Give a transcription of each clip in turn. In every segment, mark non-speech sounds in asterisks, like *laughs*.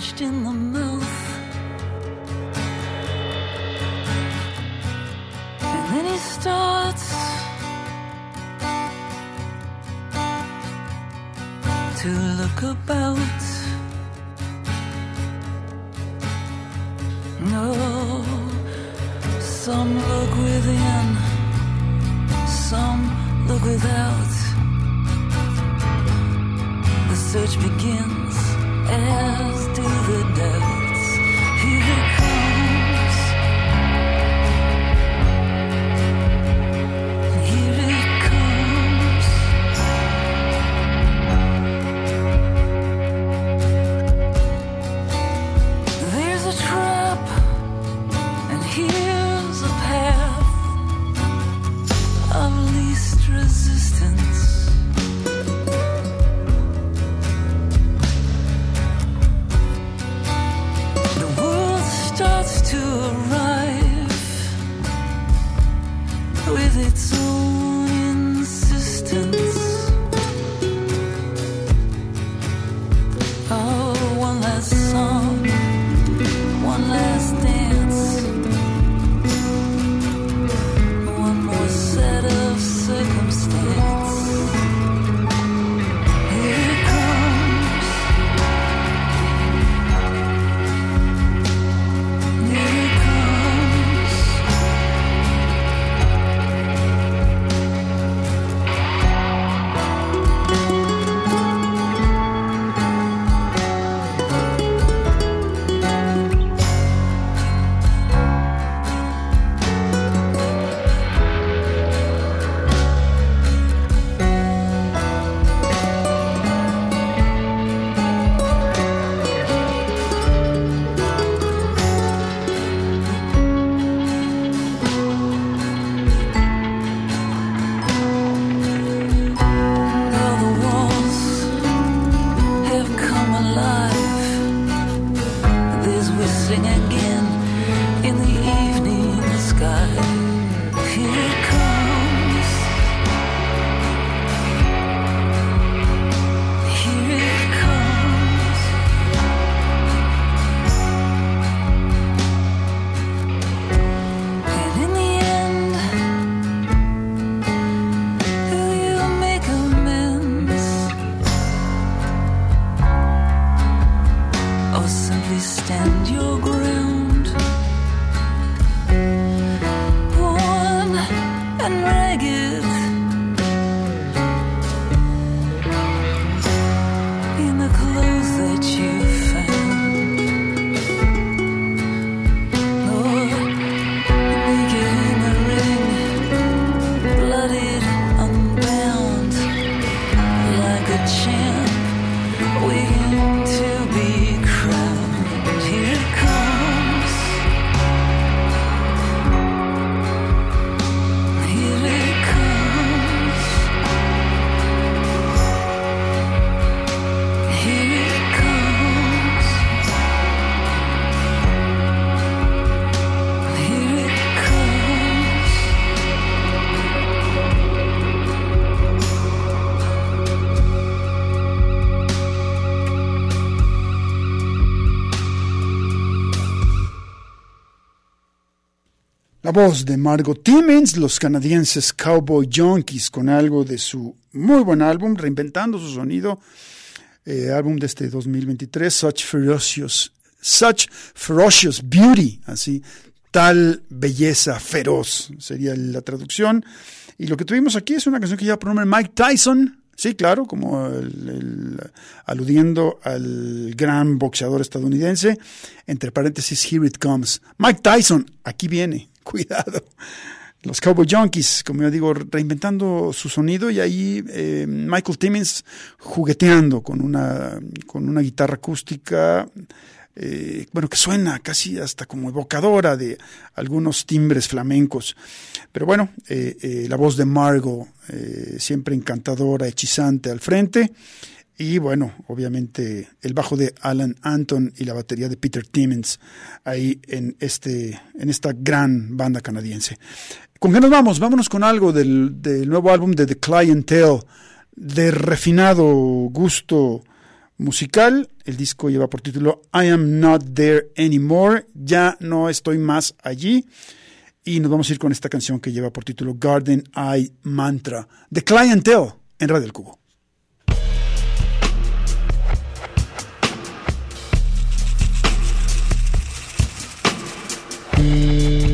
In the mouth. La voz de Margot Timmins, los canadienses Cowboy Junkies, con algo de su muy buen álbum, reinventando su sonido, eh, álbum de este 2023, Such Ferocious, Such Ferocious Beauty, así, tal belleza feroz, sería la traducción. Y lo que tuvimos aquí es una canción que lleva por nombre Mike Tyson, Sí, claro, como aludiendo al gran boxeador estadounidense, entre paréntesis, here it comes. Mike Tyson, aquí viene, *laughs* cuidado. Los Cowboy Junkies, como yo digo, reinventando su sonido y ahí eh, Michael Timmins jugueteando con una, con una guitarra acústica, eh, bueno, que suena casi hasta como evocadora de algunos timbres flamencos. Pero bueno, eh, eh, la voz de Margot, eh, siempre encantadora, hechizante al frente. Y bueno, obviamente el bajo de Alan Anton y la batería de Peter Timmins ahí en, este, en esta gran banda canadiense. ¿Con qué nos vamos? Vámonos con algo del, del nuevo álbum de The Clientele, de refinado gusto musical. El disco lleva por título I Am Not There Anymore, ya no estoy más allí. Y nos vamos a ir con esta canción que lleva por título Garden Eye Mantra, The Clientele, en Radio El Cubo. Música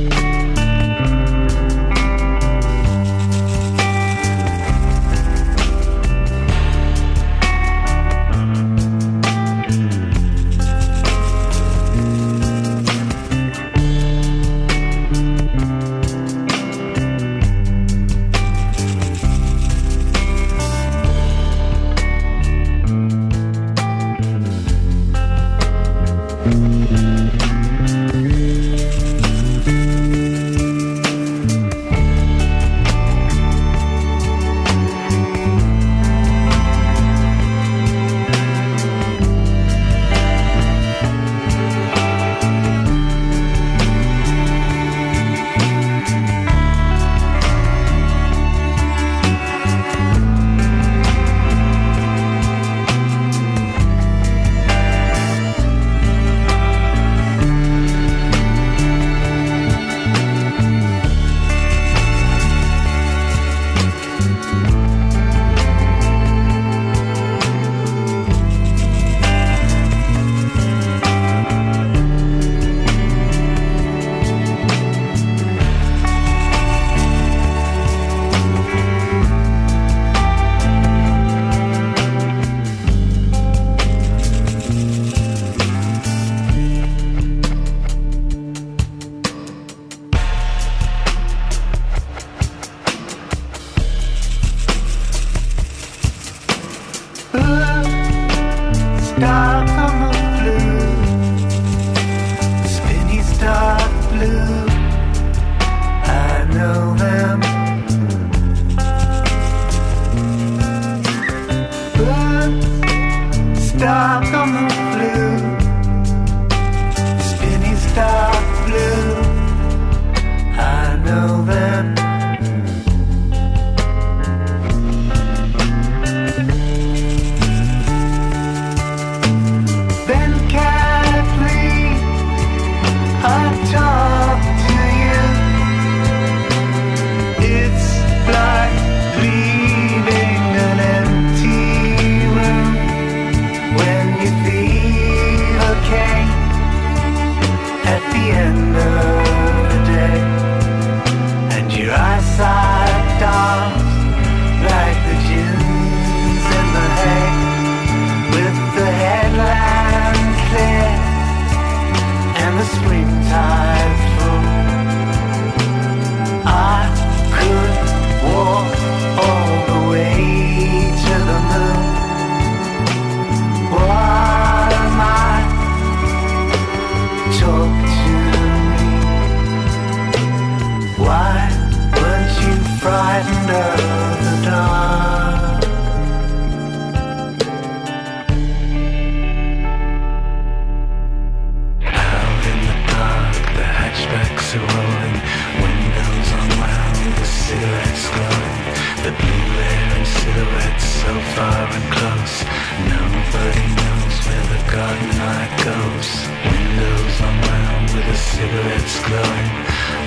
cigarettes glowing.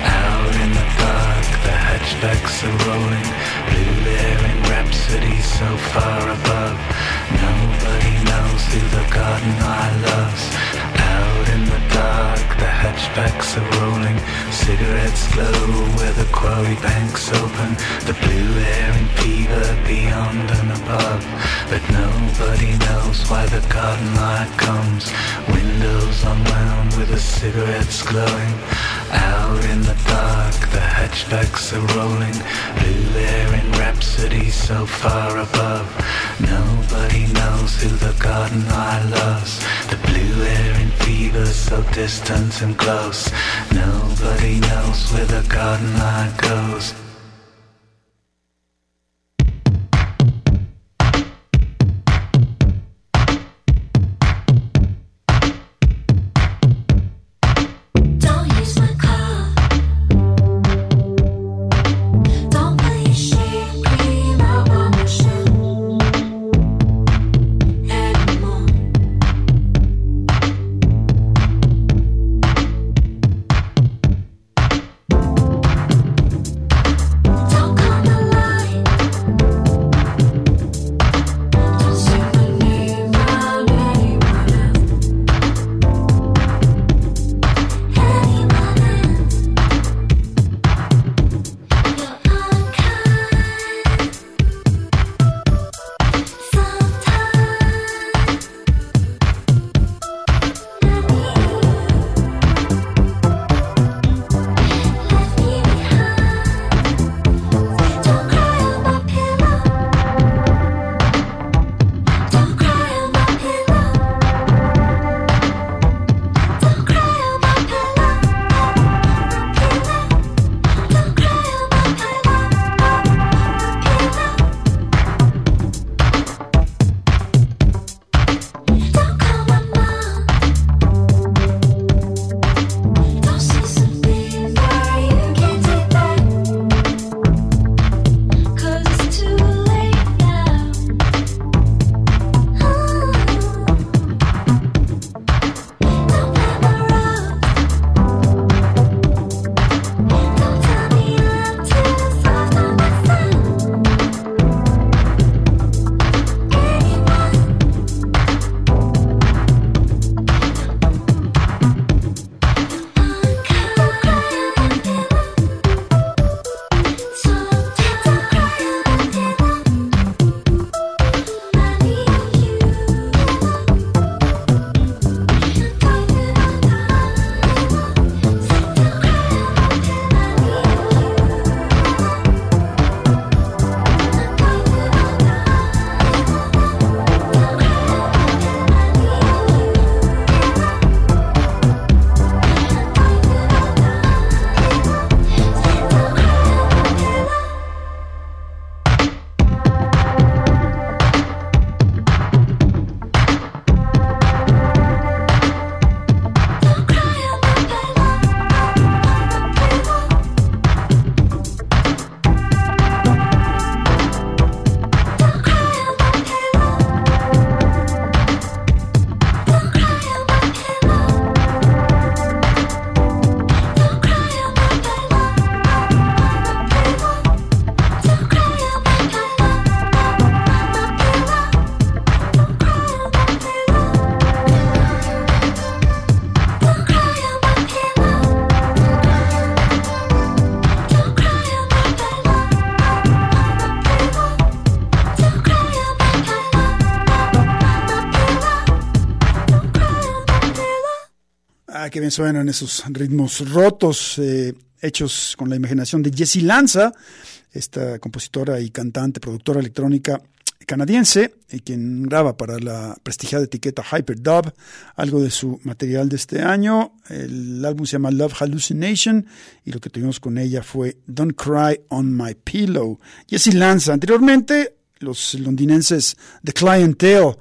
Out in the dark, the hatchbacks are rolling, blue in rhapsody so far above. Nobody knows who the garden I loves. Out in the dark, the hatchbacks are rolling, cigarettes glow where the quarry banks open. The blue air and fever beyond and above. But nobody knows why the garden light comes. Windows unwound with the cigarettes glowing. Out in the dark, the hatchbacks are rolling. Blue air in rhapsody so far above. Nobody knows who the garden light loves. The blue air in fever so distant and close. Nobody knows where the garden light goes. Ah, qué bien suenan esos ritmos rotos, eh, hechos con la imaginación de Jessie Lanza, esta compositora y cantante, productora electrónica canadiense, y quien graba para la prestigiada etiqueta Hyperdub algo de su material de este año. El álbum se llama Love Hallucination y lo que tuvimos con ella fue Don't Cry on My Pillow. Jessie Lanza, anteriormente los londinenses The Clientele,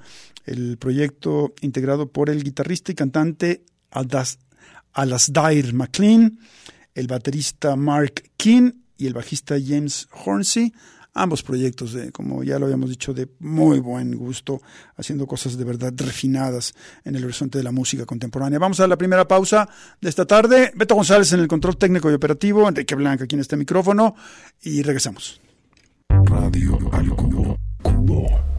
el proyecto integrado por el guitarrista y cantante Alasdair MacLean, el baterista Mark King y el bajista James Hornsey. Ambos proyectos, de, como ya lo habíamos dicho, de muy buen gusto, haciendo cosas de verdad refinadas en el horizonte de la música contemporánea. Vamos a la primera pausa de esta tarde. Beto González en el control técnico y operativo, Enrique Blanca aquí en este micrófono y regresamos. Radio. Cubo.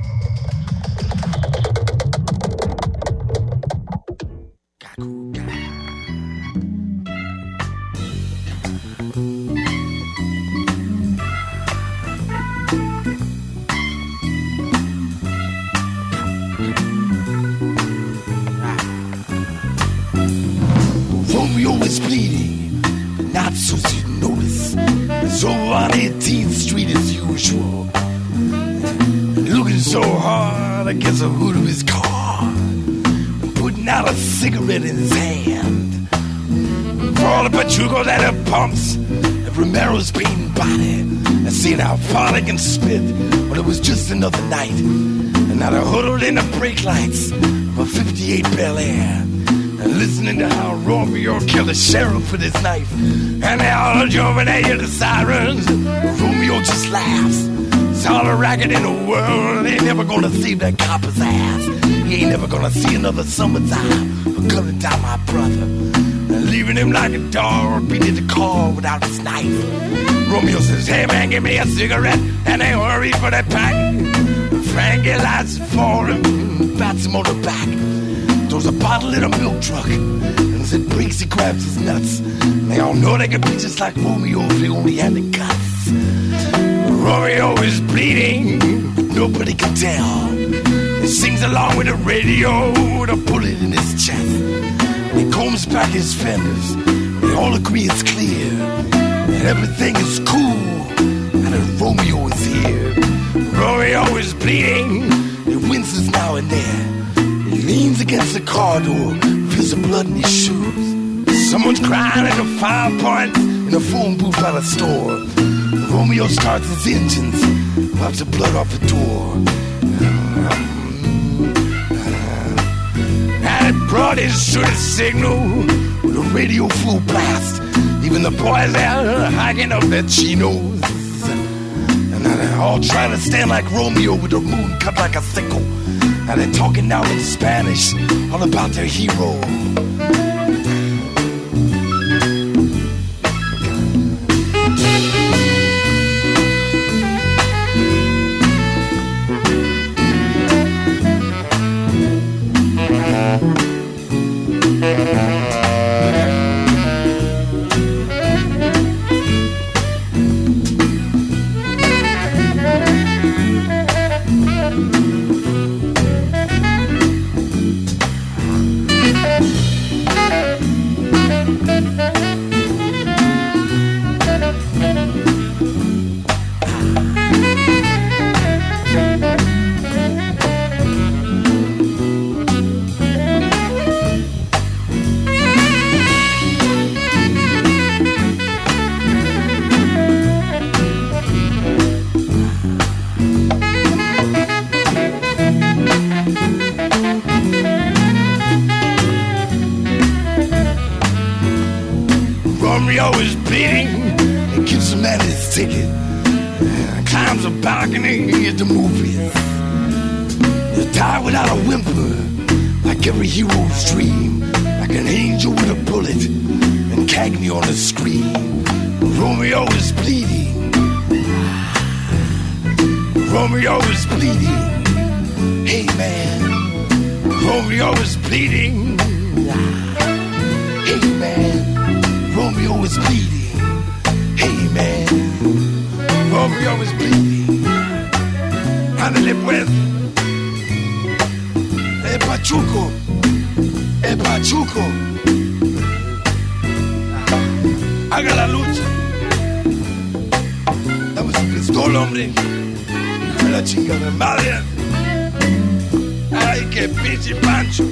Patrol. Looking so hard against the hood of his car, putting out a cigarette in his hand. For all the pachucos at the pumps, and Romero's beating body, and seeing how far they can spit. But it was just another night, and now they're huddled in the brake lights of a 58 Bel Air. Listening to how Romeo killed a sheriff with his knife. And they all jumping at you, the sirens. Romeo just laughs. It's all a racket in the world. Ain't never gonna see that copper's ass. He ain't never gonna see another summertime for cutting down my brother. And leaving him like a dog beating the car without his knife. Romeo says, Hey man, give me a cigarette. And they hurry for that pack. Frankie lights for him, bats him on the back. Throws a bottle in a milk truck. And as it breaks, he grabs his nuts. And they all know they can be just like Romeo if they only had the guts. Romeo is bleeding, nobody can tell. He sings along with the radio with a bullet in his chest. And he combs back his fenders. They all agree it's clear that everything is cool and that Romeo is here. Romeo is bleeding, he winces now and then. Leans against the car door, feels the blood in his shoes. Someone's crying at the fire point in a phone booth by the store. Romeo starts his engines, wipes the blood off the door. Um, uh, and it brought his shooting signal with a radio full blast. Even the boys there hiking up their chinos. And they're all trying to stand like Romeo with their moon cut like a sickle. And they're talking now in Spanish all about their hero. Haga la lucha. Dame su pistola, hombre. De la chingada madre. Ay, qué pinche pancho.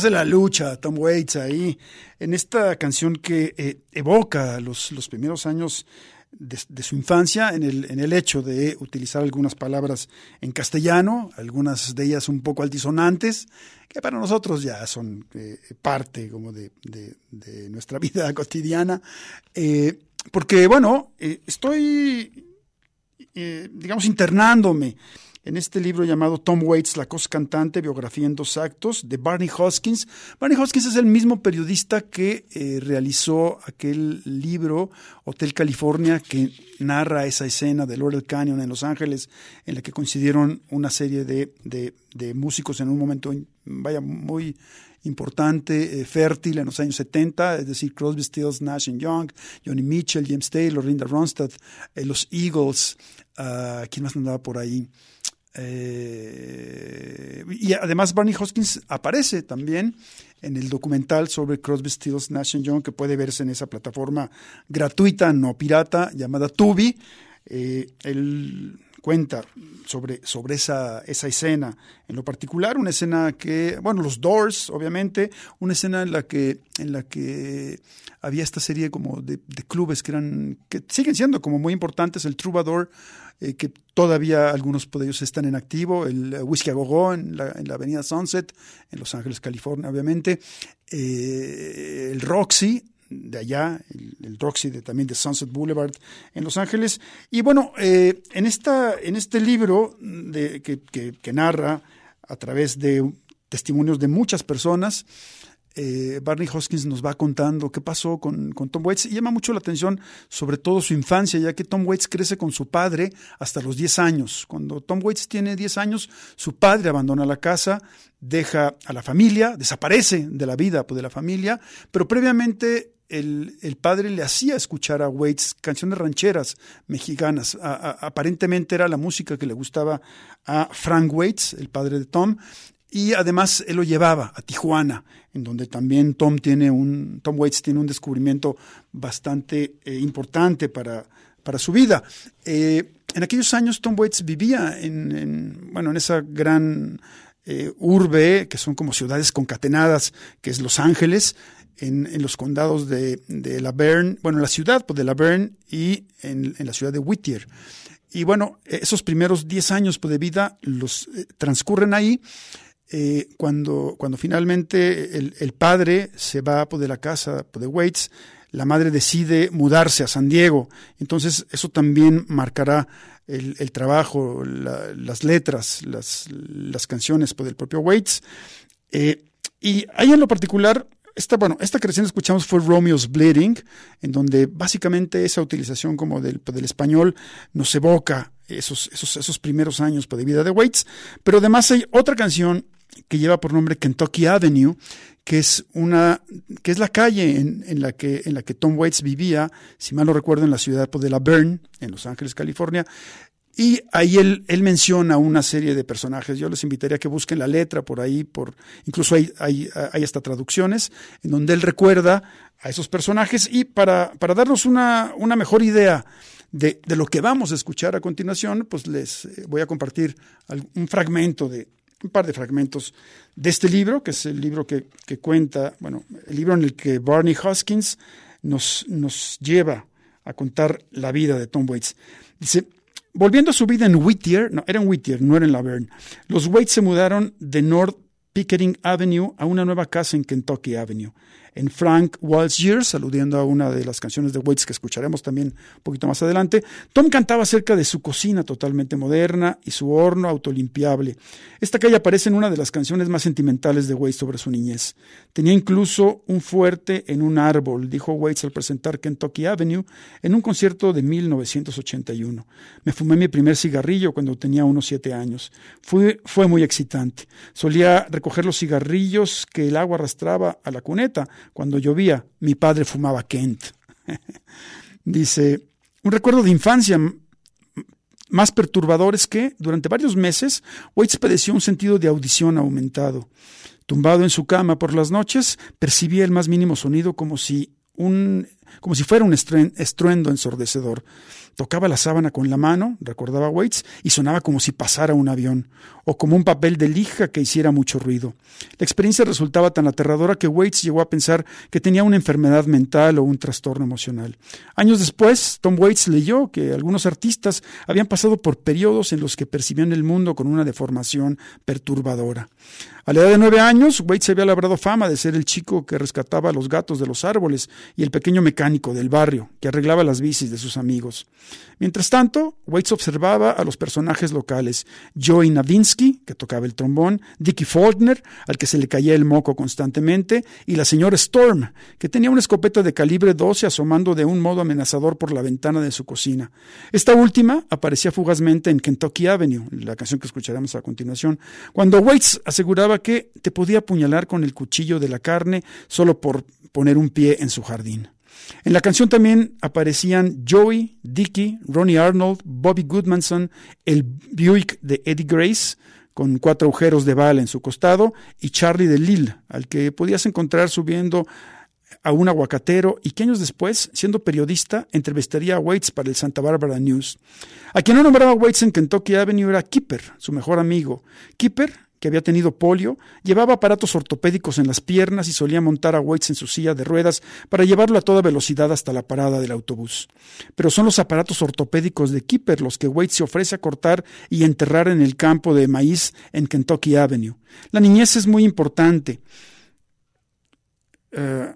Hace la lucha Tom Waits ahí en esta canción que eh, evoca los, los primeros años de, su infancia en el, en el hecho de utilizar algunas palabras en castellano, algunas de ellas un poco altisonantes, que para nosotros ya son eh, parte como de, de- nuestra *laughs* vida cotidiana. Eh, porque, bueno, estoy, digamos, internándome en este libro llamado Tom Waits, La Cosa Cantante, biografía en dos actos, de Barney Hoskins. Barney Hoskins es el mismo periodista que eh, realizó aquel libro, Hotel California, que narra esa escena de Laurel Canyon en Los Ángeles, en la que coincidieron una serie de, de- de músicos en un momento, vaya, muy importante, eh, fértil en los años 70, es decir, Crosby, Stills, Nash Young, Johnny Mitchell, James Taylor, Linda Ronstadt, eh, los Eagles, ah, ¿quién más andaba por ahí? Eh, y además Barney Hoskins aparece también en el documental sobre Crosby, Stills, Nash Young que puede verse en esa plataforma gratuita, no pirata, llamada Tubi. Eh, cuenta sobre, sobre esa, esa escena. En lo particular, una escena que, bueno, los Doors, obviamente, una escena en la que, en la que había esta serie como de, de clubes que eran, que siguen siendo como muy importantes, el Troubadour, eh, que todavía algunos de ellos están en activo, el eh, Whiskey a Go Go en la, en la avenida Sunset, en Los Ángeles, California, obviamente, eh, el Roxy, de allá, el, el Roxy de, también de Sunset Boulevard en Los Ángeles. Y bueno, eh, en, esta, en este libro de, que, que, que narra a través de testimonios de muchas personas, eh, Barney Hoskins nos va contando qué pasó con, con, Tom Waits y llama mucho la atención sobre todo su infancia, ya que Tom Waits crece con su padre hasta los 10 años. Cuando Tom Waits tiene 10 años, su padre abandona la casa, deja a la familia, desaparece de la vida pues, de la familia, pero previamente el, el, padre le hacía escuchar a Waits canciones rancheras mexicanas. Aparentemente era la música que le gustaba a Frank Waits, el padre de Tom, y además él lo llevaba a Tijuana, en donde también Tom tiene un, Tom Waits tiene un descubrimiento bastante eh, importante para, para su vida. Eh, en aquellos años Tom Waits vivía en, en bueno, en esa gran eh, urbe, que son como ciudades concatenadas, que es Los Ángeles, en, en, los condados de, de La Verne, bueno, en la ciudad pues, de La Verne y en, en, la ciudad de Whittier. Y bueno, esos primeros 10 años pues, de vida los transcurren ahí. Eh, cuando, cuando finalmente el, el, padre se va pues, de la casa pues, de Waits, la madre decide mudarse a San Diego. Entonces, eso también marcará el, el trabajo, la, las letras, las, las canciones pues, del propio Waits. Eh, y ahí en lo particular, esta, bueno, esta creación que escuchamos fue Romeo's Bleeding, en donde básicamente esa utilización como del, del español nos evoca esos, esos, esos primeros años de vida de Waits. Pero además hay otra canción que lleva por nombre Kentucky Avenue, que es una, que es la calle en, en, la que, en la que Tom Waits vivía, si mal no recuerdo, en la ciudad de La Verne, en Los Ángeles, California. Y ahí él, él, menciona una serie de personajes. Yo les invitaría a que busquen la letra por ahí, por, incluso hay, hay, hay hasta traducciones, en donde él recuerda a esos personajes y para, para darnos una, una mejor idea de, de, lo que vamos a escuchar a continuación, pues les voy a compartir un fragmento de, un par de fragmentos de este libro, que es el libro que, que cuenta, bueno, el libro en el que Barney Hoskins nos, nos lleva a contar la vida de Tom Waits. Dice, volviendo a su vida en Whittier, no, era en Whittier, no era en Laverne, los Waits se mudaron de North Pickering Avenue a una nueva casa en Kentucky Avenue. En Frank Waltz Years, aludiendo a una de las canciones de Waits que escucharemos también un poquito más adelante, Tom cantaba acerca de su cocina totalmente moderna y su horno autolimpiable. Esta calle aparece en una de las canciones más sentimentales de Waits sobre su niñez. Tenía incluso un fuerte en un árbol, dijo Waits al presentar Kentucky Avenue en un concierto de 1981. Me fumé mi primer cigarrillo cuando tenía unos siete años. Fue, fue muy excitante. Solía recoger los cigarrillos que el agua arrastraba a la cuneta cuando llovía, mi padre fumaba Kent. *laughs* Dice, un recuerdo de infancia más perturbador es que, durante varios meses, Waits padeció un sentido de audición aumentado. Tumbado en su cama por las noches, percibía el más mínimo sonido como si, un, como si fuera un estruendo ensordecedor. Tocaba la sábana con la mano, recordaba Waits, y sonaba como si pasara un avión, o como un papel de lija que hiciera mucho ruido. La experiencia resultaba tan aterradora que Waits llegó a pensar que tenía una enfermedad mental o un trastorno emocional. Años después, Tom Waits leyó que algunos artistas habían pasado por periodos en los que percibían el mundo con una deformación perturbadora. A la edad de nueve años, Waits había labrado fama de ser el chico que rescataba a los gatos de los árboles y el pequeño mecánico mecánico del barrio que arreglaba las bicis de sus amigos. Mientras tanto, Waits observaba a los personajes locales, Joey Navinsky, que tocaba el trombón, Dickie Faulkner, al que se le caía el moco constantemente, y la señora Storm, que tenía una escopeta de calibre 12 asomando de un modo amenazador por la ventana de su cocina. Esta última aparecía fugazmente en Kentucky Avenue, la canción que escucharemos a continuación, cuando Waits aseguraba que te podía apuñalar con el cuchillo de la carne solo por poner un pie en su jardín. En la canción también aparecían Joey, Dickie, Ronnie Arnold, Bobby Goodmanson, el Buick de Eddie Grace, con cuatro agujeros de bala en su costado, y Charlie de Lille, al que podías encontrar subiendo a un aguacatero y que años después, siendo periodista, entrevistaría a Waits para el Santa Barbara News. A quien no nombraba Waits en Kentucky Avenue era Kipper, su mejor amigo. Kipper, que había tenido polio, llevaba aparatos ortopédicos en las piernas y solía montar a Waits en su silla de ruedas para llevarlo a toda velocidad hasta la parada del autobús. Pero son los aparatos ortopédicos de Kipper los que Waits se ofrece a cortar y enterrar en el campo de maíz en Kentucky Avenue. La niñez es muy importante. Eh,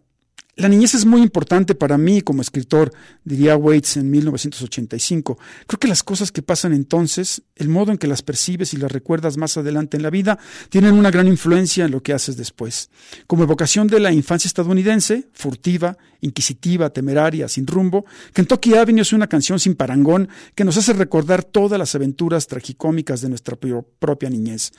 la niñez es muy importante para mí como escritor, diría Waits en 1985. Creo que las cosas que pasan entonces, el modo en que las percibes y las recuerdas más adelante en la vida, tienen una gran influencia en lo que haces después. Como evocación de la infancia estadounidense, furtiva, inquisitiva, temeraria, sin rumbo, Kentucky Avenue es una canción sin parangón que nos hace recordar todas las aventuras tragicómicas de nuestra pro- propia niñez.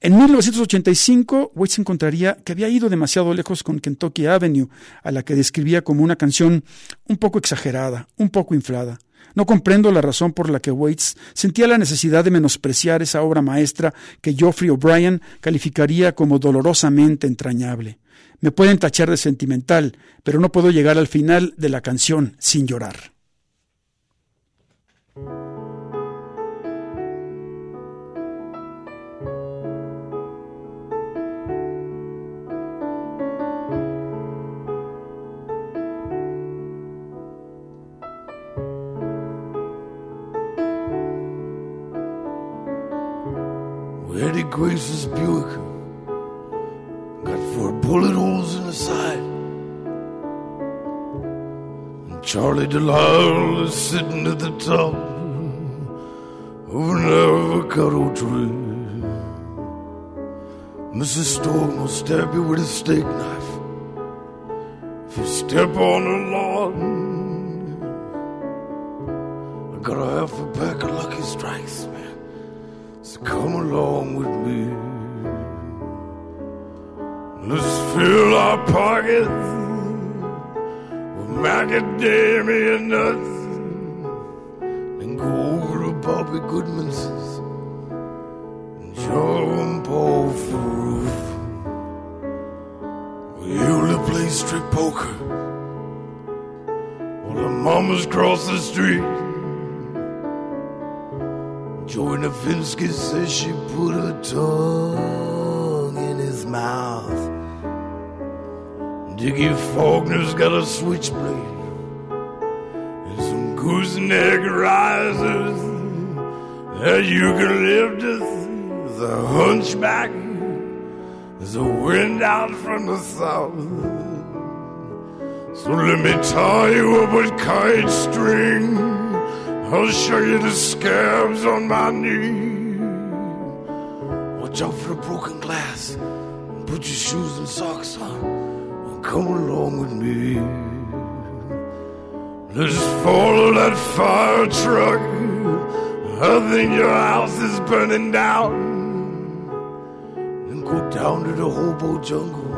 En 1985, Waits encontraría que había ido demasiado lejos con Kentucky Avenue, a la que describía como una canción un poco exagerada, un poco inflada. No comprendo la razón por la que Waits sentía la necesidad de menospreciar esa obra maestra que Geoffrey O'Brien calificaría como dolorosamente entrañable. Me pueden tachar de sentimental, pero no puedo llegar al final de la canción sin llorar. Bullet holes in the side. And Charlie Delisle is sitting at the top of an avocado tree. Mrs. Storm will stab you with a steak knife if you step on the lawn. I got a half a pack of Lucky Strikes, man. So come along with me. Let's fill our pockets with macadamia nuts and go over to Bobby Goodman's and jump off the roof. We usually play strip poker while the mamas cross the street. Joey Nafinsky says she put her tongue in his mouth. Dickie Faulkner's got a switchblade and some gooseneck risers that you can lift as a hunchback as a wind out from the south. So let me tie you up with kite string. I'll show you the scabs on my knee. Watch out for the broken glass. Put your shoes and socks on. Come along with me. Let's follow that fire truck. I think your house is burning down. And go down to the hobo jungle.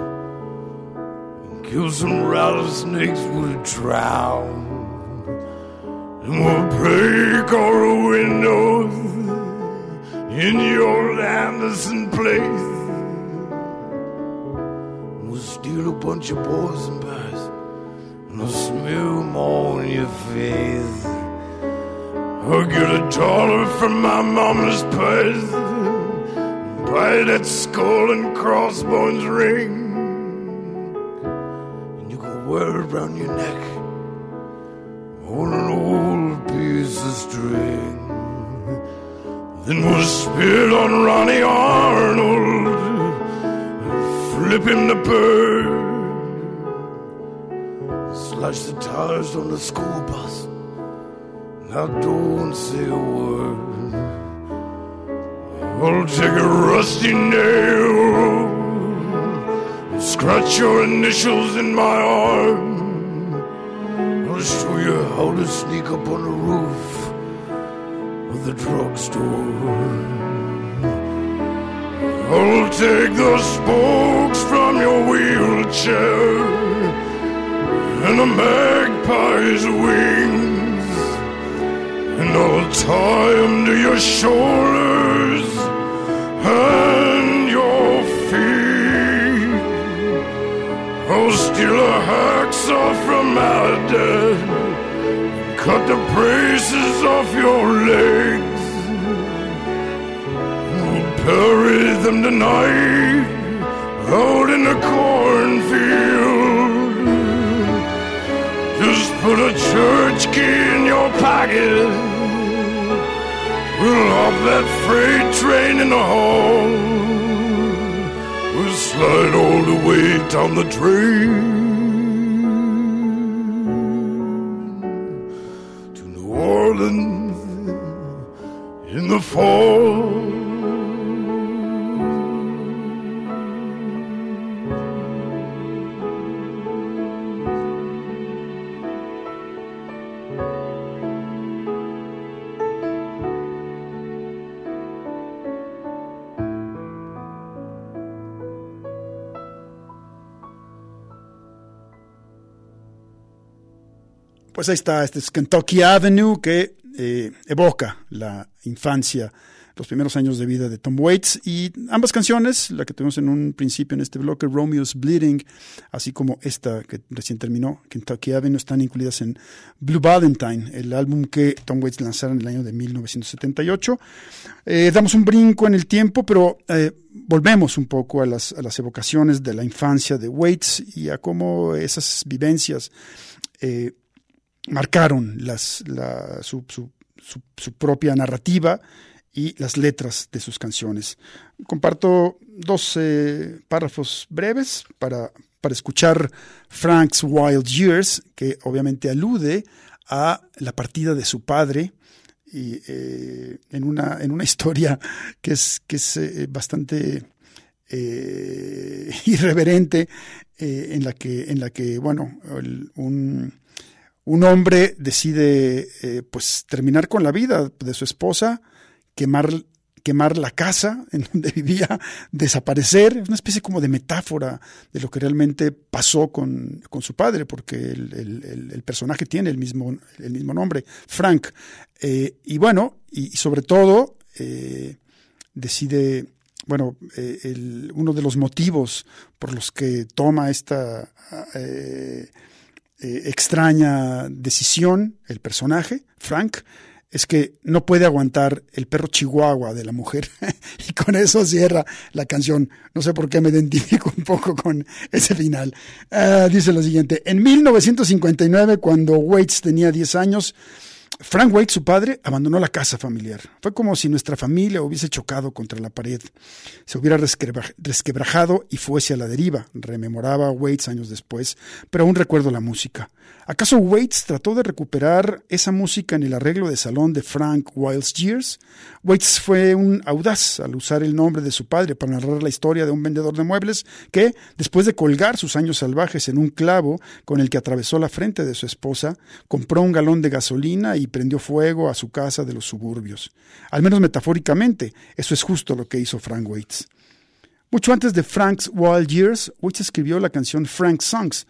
And kill some rattlesnakes with a trowel. And we'll break all the windows in your Anderson place. Steal a bunch of boys and bears and I'll smear them in your face. I'll get a dollar from my mama's purse buy that skull and crossbones ring. And you can wear it around your neck on an old piece of string. Then we'll spit on Ronnie Arnold, him the bird, Slash the tires on the school bus. Now don't say a word. I'll take a rusty nail and scratch your initials in my arm. I'll show you how to sneak up on the roof of the drugstore. I'll take the spokes from your wheelchair and a magpie's wings, and I'll tie them to your shoulders and your feet. I'll steal a hacksaw from my dad cut the braces off your legs. Bury them tonight out in the cornfield. Just put a church key in your pocket. We'll hop that freight train in the hall. We'll slide all the way down the train to New Orleans in the fall. Pues ahí está, este es Kentucky Avenue que eh, evoca la infancia, los primeros años de vida de Tom Waits y ambas canciones, la que tuvimos en un principio en este bloque, Romeo's Bleeding, así como esta que recién terminó, Kentucky Avenue, están incluidas en Blue Valentine, el álbum que Tom Waits lanzara en el año de 1978. Eh, damos un brinco en el tiempo, pero eh, volvemos un poco a las, evocaciones de la infancia de Waits y a cómo esas vivencias marcaron las, la, su, su, su, propia narrativa y las letras de sus canciones. Comparto dos eh, párrafos breves para, para escuchar Frank's Wild Years, que obviamente alude a la partida de su padre y, eh, en, una, en una *laughs* historia que es, que es eh, bastante *laughs* irreverente, en, la que, en la que, bueno, un un hombre decide eh, pues terminar con la vida de su esposa, quemar, quemar la casa *laughs* en donde vivía, desaparecer, es una especie como de metáfora de lo que realmente pasó con, con su padre, porque el, el, personaje tiene el mismo, el mismo nombre, Frank. Eh, y bueno, y, sobre todo eh, decide, bueno, uno de los motivos por los que toma esta extraña decisión el personaje, Frank, es que no puede aguantar el perro chihuahua de la mujer. *laughs* y con eso cierra la canción. No sé por qué me identifico un poco con ese final. Uh, dice lo siguiente. En 1959, cuando Waits tenía 10 años, Frank Waits, su padre, abandonó la casa familiar. Fue como si nuestra familia hubiese chocado contra la pared, se hubiera resquebrajado y fuese a la deriva, rememoraba Waits años después, pero aún recuerdo la música. ¿Acaso Waits trató de recuperar esa música en el arreglo de salón de Frank Wild's Years? Waits fue un audaz al usar el nombre de su padre para narrar la historia de un vendedor de muebles que, después de colgar sus años salvajes en un clavo con el que atravesó la frente de su esposa, compró un galón de gasolina y prendió fuego a su casa de los suburbios. Al menos metafóricamente, eso es justo lo que hizo Frank Waits. Mucho antes de Frank's Wild Years, Waits escribió la canción Frank Songs,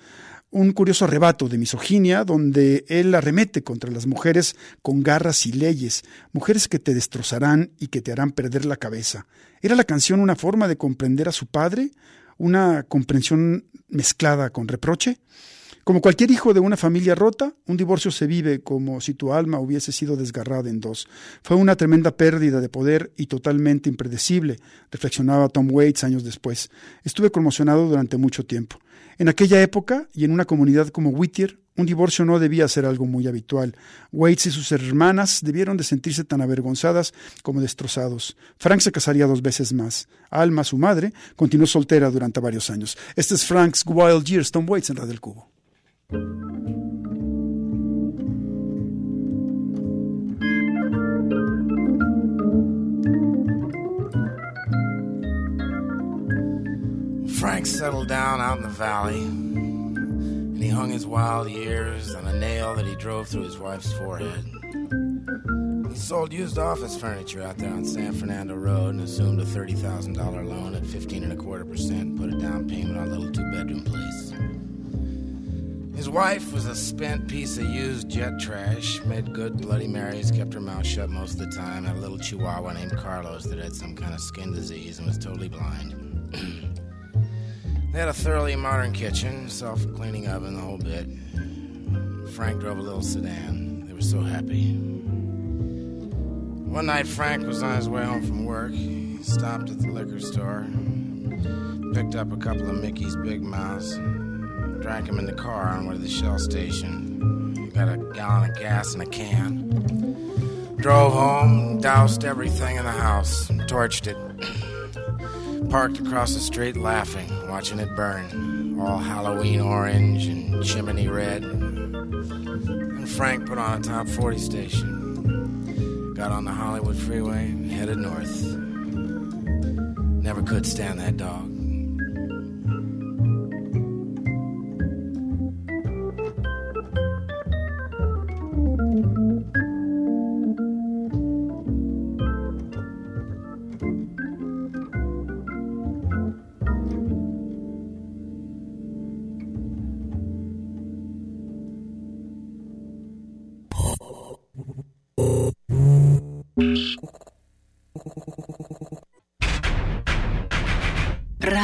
un curioso arrebato de misoginia donde él arremete contra las mujeres con garras y leyes, mujeres que te destrozarán y que te harán perder la cabeza. ¿Era la canción una forma de comprender a su padre? ¿Una comprensión mezclada con reproche? Como cualquier hijo de una familia rota, un divorcio se vive como si tu alma hubiese sido desgarrada en dos. Fue una tremenda pérdida de poder y totalmente impredecible, reflexionaba Tom Waits años después. Estuve conmocionado durante mucho tiempo. En aquella época y en una comunidad como Whittier, un divorcio no debía ser algo muy habitual. Waits y sus hermanas debieron de sentirse tan avergonzadas como destrozados. Frank se casaría dos veces más. Alma, su madre, continuó soltera durante varios años. Este es Frank's Wild Years, Tom Waits en Radio del Cubo. Frank settled down out in the valley, and he hung his wild ears on a nail that he drove through his wife's forehead. He sold used office furniture out there on San Fernando Road and assumed a thirty thousand dollar loan at fifteen and a quarter percent, put a down payment on a little two bedroom place. His wife was a spent piece of used jet trash, made good Bloody Marys, kept her mouth shut most of the time, had a little chihuahua named Carlos that had some kind of skin disease and was totally blind. *clears throat* they had a thoroughly modern kitchen, self cleaning oven, the whole bit. Frank drove a little sedan. They were so happy. One night, Frank was on his way home from work. He stopped at the liquor store, picked up a couple of Mickey's Big Mouths, drank them in the car on way to the Shell station. Got a gallon of gas in a can. Drove home, doused everything in the house, torched it. *clears throat* Parked across the street laughing, watching it burn. All Halloween orange and chimney red. And Frank put on a top 40 station. Got on the Hollywood freeway and headed north. Never could stand that dog.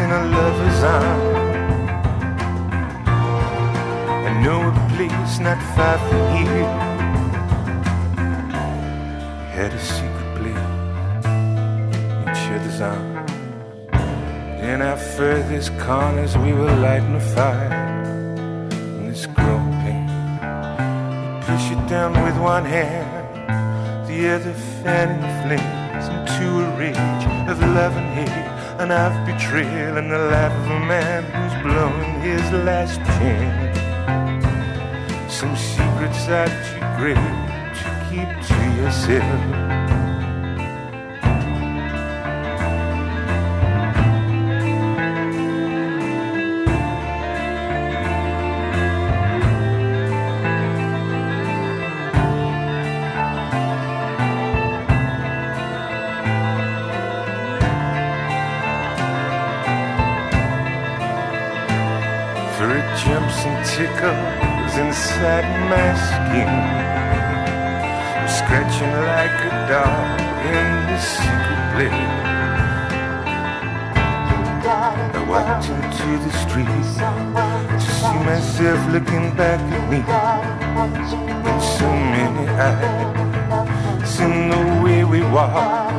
In a lover's arms. I know a place not far from here. Had a secret place, each other's arms. In our furthest corners, we were lighting a fire. In this growing pain, you push it down with one hand, the other fanning the flames into a rage of love and hate, and of betrayal, and the life of a man who's blown his last chance. Some secrets are too great to keep to yourself. My skin. I'm scratching like a dog in the secret place. I walked into the street to see myself looking back at me in so many eyes. In the way we walk.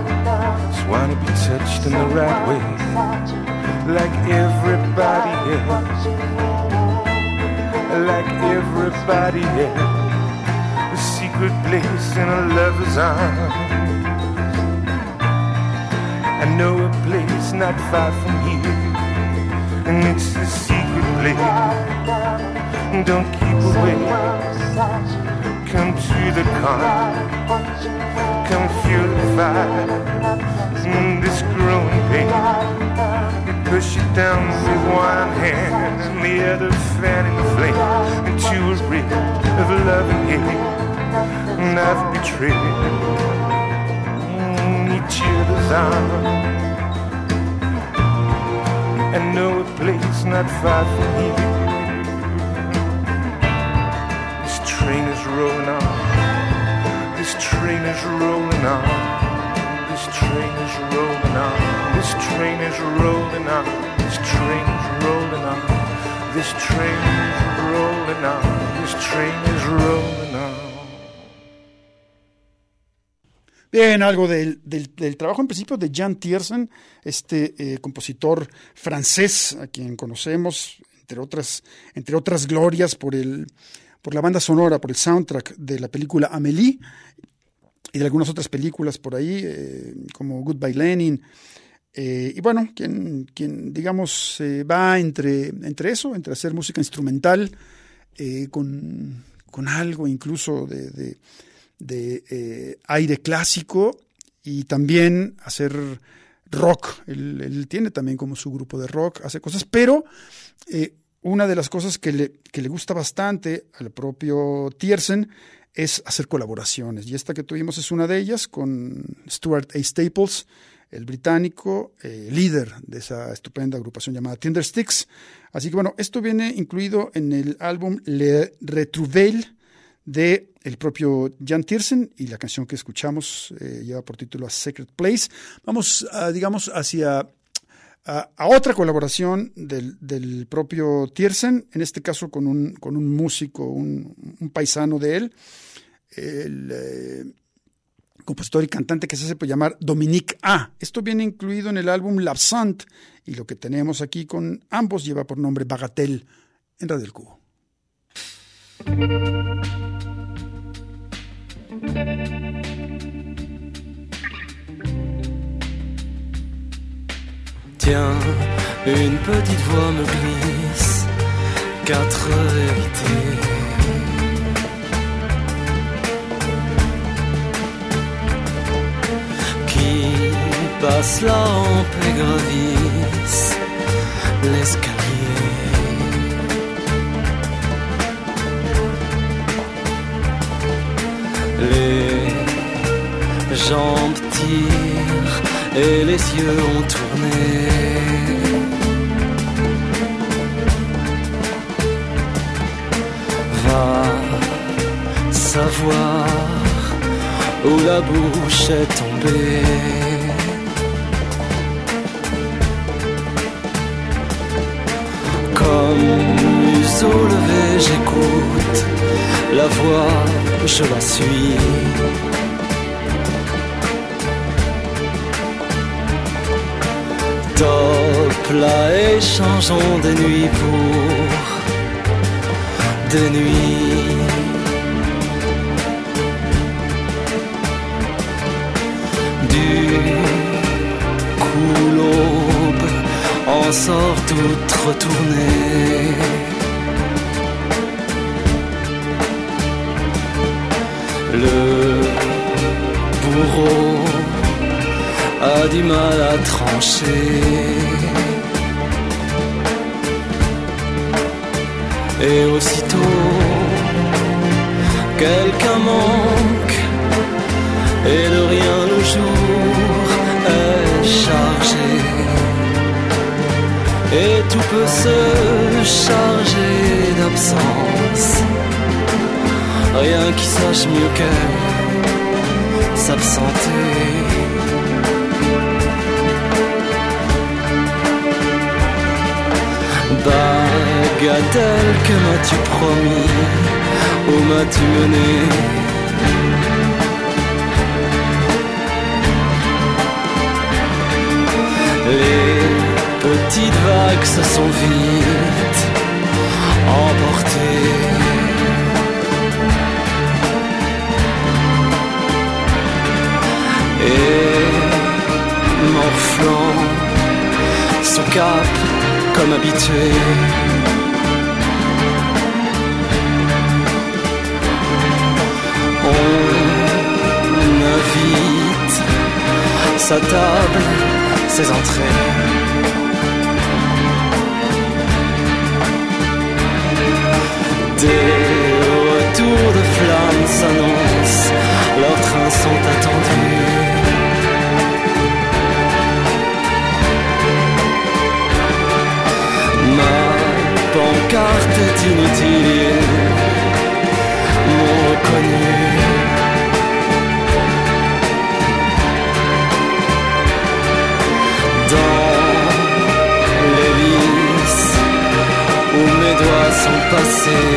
Just wanna be touched in the right way, like everybody else like everybody else. A secret place in a lover's arms. I know a place not far from here, and it's a secret place. Don't keep away. Come to the corner. Come feel the fire. This growing pain. You push it down with one hand and the other fanning the flame into a ring of love and hate. And I've betrayed mm, each other's arms. I know place not far from here. This train is rolling on. This train is rolling on. This train is rolling on. This train is rolling on. This train is rolling on. This train is rolling on. This train is rolling on. Bien, algo del, del- del trabajo en principio de Jan Tiersen, este eh, compositor francés a quien conocemos, entre otras, entre otras glorias, por, el, por la banda sonora, por el soundtrack de la película Amélie y de algunas otras películas por ahí, eh, como Goodbye Lenin. Eh, y bueno, quien, quien digamos, va entre, entre eso, entre hacer música instrumental, eh, con, con algo incluso de, de- de aire clásico y también hacer rock. Él, él tiene también como su grupo de rock, hace cosas, pero una de las cosas que le, que le gusta bastante al propio Tiersen es hacer colaboraciones. Y esta que tuvimos es una de ellas con Stuart A. Staples, el británico, eh, líder de esa estupenda agrupación llamada Tinder Sticks. Así que bueno, esto viene incluido en el álbum Le Retrouvailles de el propio Jan Tiersen y la canción que escuchamos eh, lleva por título A Secret Place. Vamos, a, digamos, hacia a, otra colaboración del, propio Tiersen, en este caso con un, con un músico, un, un paisano de él, el eh, compositor y cantante que se hace por llamar Dominique A. Esto viene incluido en el álbum L'Absent y lo que tenemos aquí con ambos lleva por nombre Bagatelle en Radio del Cubo. Tiens, une petite voix me glisse quatre vérités. Qui passe là en paix gravisse l'escalier. Les jambes tirent et les yeux ont tourné. Va savoir où la bouche est tombée. Comme museau levé, j'écoute la voix, je la suis. Top là et changeons des nuits pour des nuits. Du coup l'aube en sort toute retournée. Le bourreau a du mal à trancher. Et aussitôt, quelqu'un manque, et de rien le jour est chargé. Et tout peut se charger d'absence. Rien qui sache mieux qu'elle s'absenter. Bagatelle, que m'as-tu promis Où m'as-tu mené Les petites vagues se sont vite emportées. Et morflant son cap comme habitué. Sa table, ses entrées. Des retours de flammes s'annoncent, leurs trains sont attendus. Ma ils m'ont reconnu. Sont passés.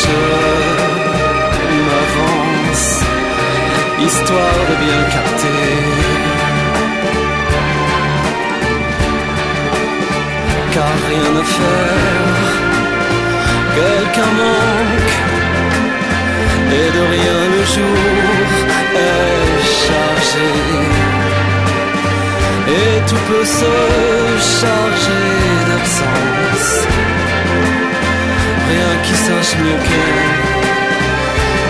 Je m'avance, histoire de bien capter. Car rien à faire, quelqu'un manque, et de rien le jour est chargé. Et tout peut se charger d'absence rien qui sache mieux que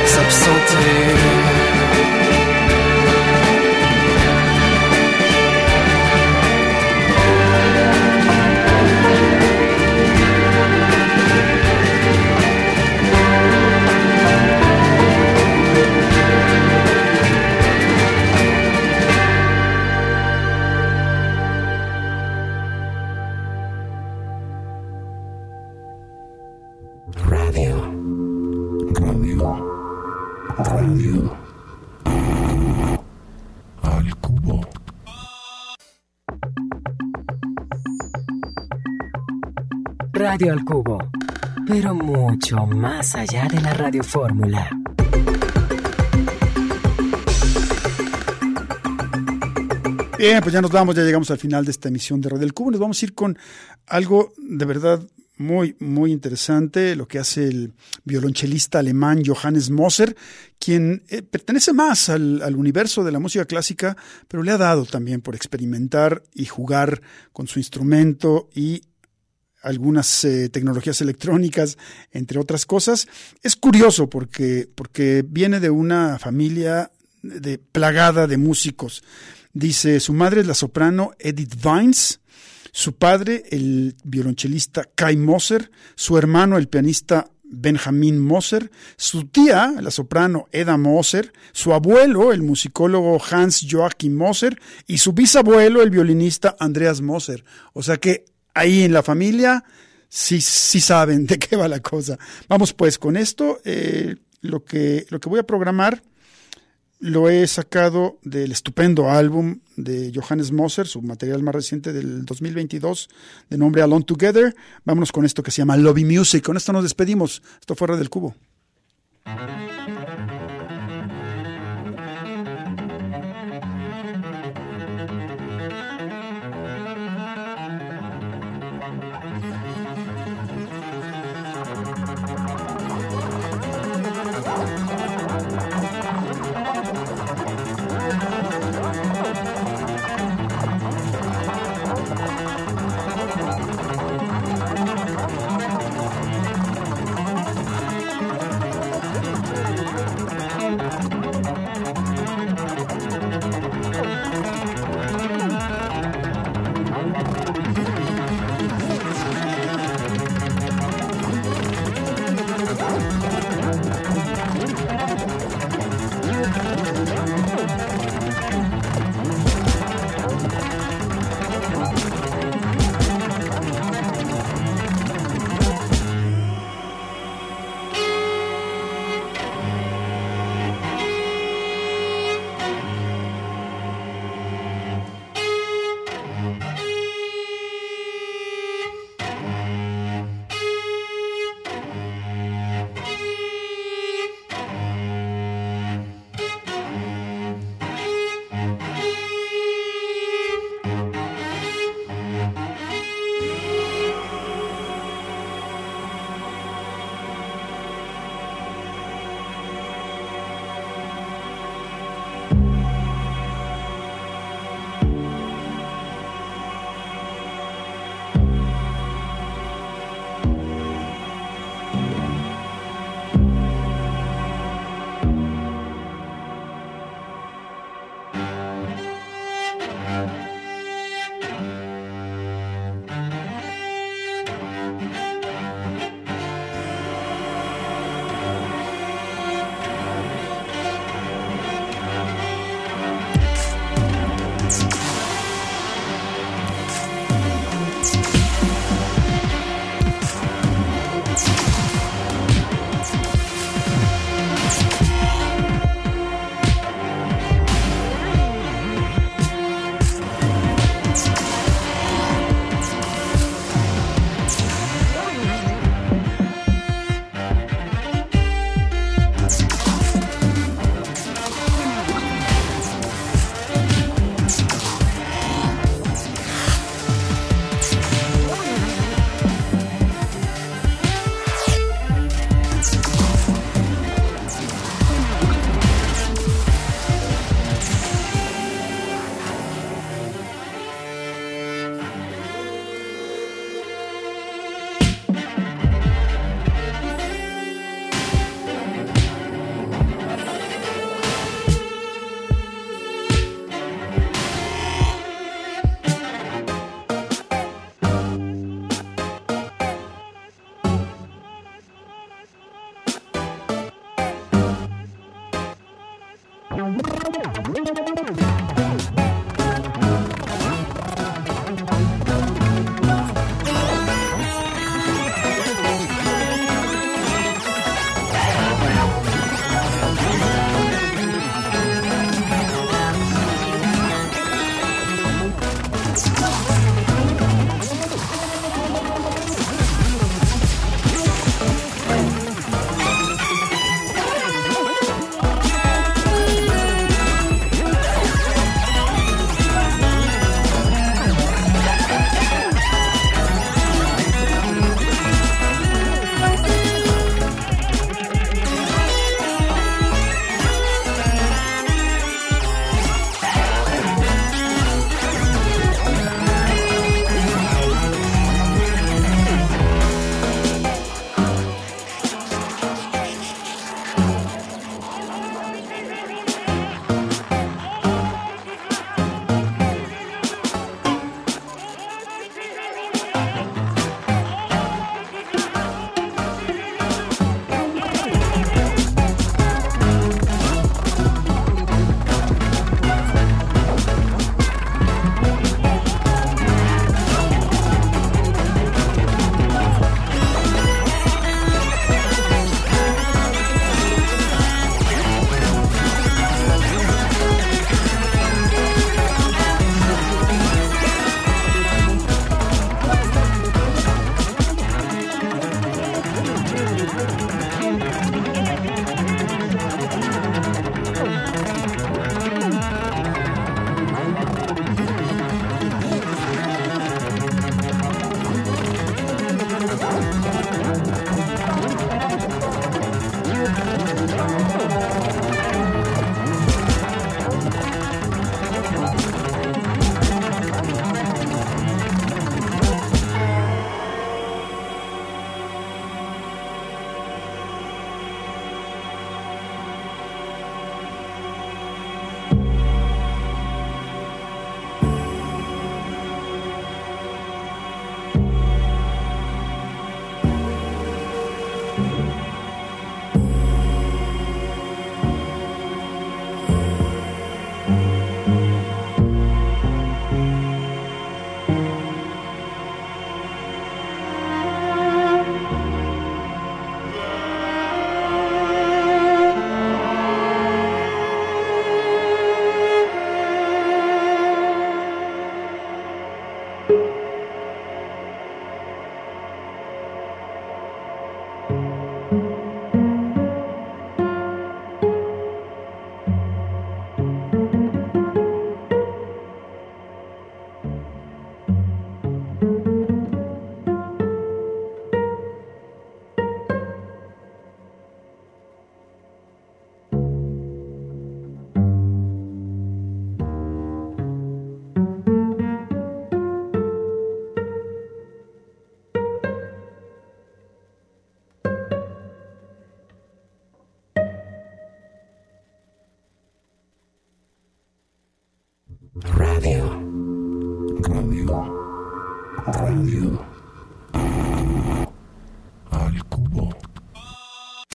s'absenter. Radio. Al cubo. Radio al Cubo, pero mucho más allá de la radiofórmula. Bien, pues ya nos vamos, ya llegamos al final de esta emisión de Radio del Cubo. Nos vamos a ir con algo de verdad muy, muy interesante, lo que hace el violonchelista alemán Johannes Moser, quien eh, pertenece más al, al universo de la música clásica, pero le ha dado también por experimentar y jugar con su instrumento y algunas eh, tecnologías electrónicas, entre otras cosas. Es curioso porque, porque viene de una familia de, plagada de músicos. Dice, su madre es la soprano Edith Vines, su padre el violonchelista Kai Moser, su hermano el pianista Benjamin Moser, su tía, la soprano Eda Moser, su abuelo, el musicólogo Hans Joachim Moser, y su bisabuelo, el violinista Andreas Moser. O sea que ahí en la familia sí, sí saben *laughs* de qué va la cosa. Vamos pues con esto. eh, lo, que, lo que voy a programar lo he sacado del estupendo álbum de Johannes Moser, su material más reciente del 2022, de nombre Alone Together. Vámonos con esto que se llama Lobby Music. Con esto nos despedimos. Esto fuera del cubo.